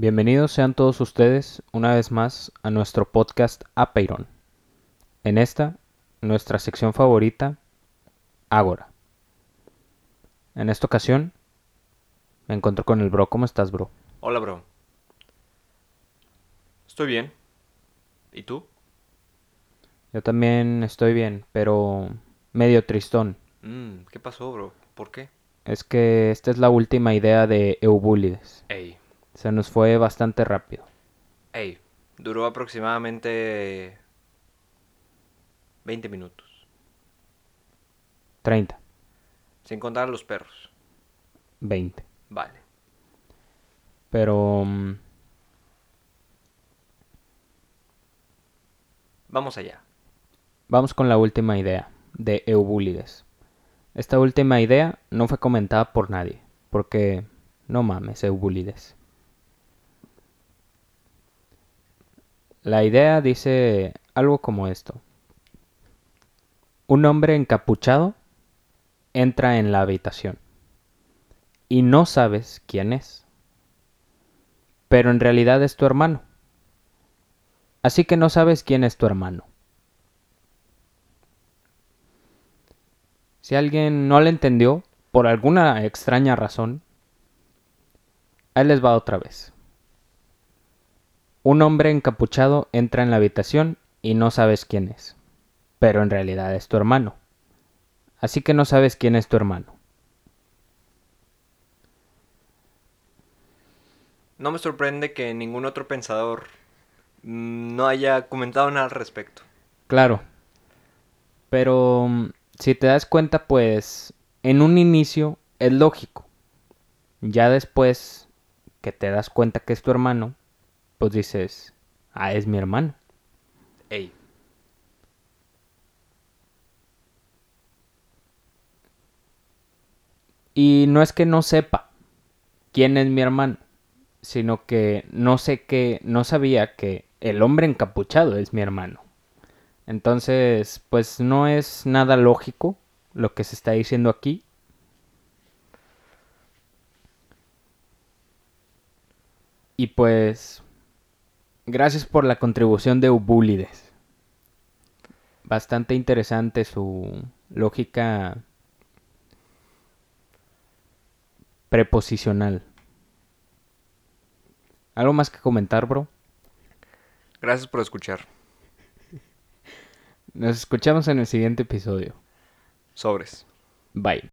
Bienvenidos sean todos ustedes una vez más a nuestro podcast Apeiron. En esta, nuestra sección favorita, Ágora. En esta ocasión, me encuentro con el bro. ¿Cómo estás, bro? Hola, bro. Estoy bien. ¿Y tú? Yo también estoy bien, pero medio tristón. Mm, ¿Qué pasó, bro? ¿Por qué? Es que esta es la última idea de Eubúlides. Ey, Se nos fue bastante rápido. ey. Duró aproximadamente 20 minutos. 30, Sin contar a los perros. 20. Vale. Pero... mm, Vamos allá. Vamos con la última idea de Eubúlides. Esta última idea no fue comentada por nadie, porque no mames, Eubúlides. La idea dice algo como esto. Un hombre encapuchado entra en la habitación y no sabes quién es, pero en realidad es tu hermano. Así que no sabes quién es tu hermano. Si alguien no le entendió, por alguna extraña razón, ahí les va otra vez. Un hombre encapuchado entra en la habitación y no sabes quién es, pero en realidad es tu hermano. Así que no sabes quién es tu hermano. No me sorprende que ningún otro pensador mm, no haya comentado nada al respecto. Claro. Pero mm, si te das cuenta, pues en un inicio es lógico. Ya después que te das cuenta que es tu hermano, pues dices, ah, es mi hermano. Ey. Y no es que no sepa quién es mi hermano, sino que no sé que, no sabía que el hombre encapuchado es mi hermano. Entonces, pues no es nada lógico lo que se está diciendo aquí. Y pues, gracias por la contribución de Ubúlides. Bastante interesante su lógica preposicional. ¿Algo más que comentar, bro? Gracias por escuchar. Nos escuchamos en el siguiente episodio. Sobres. Bye.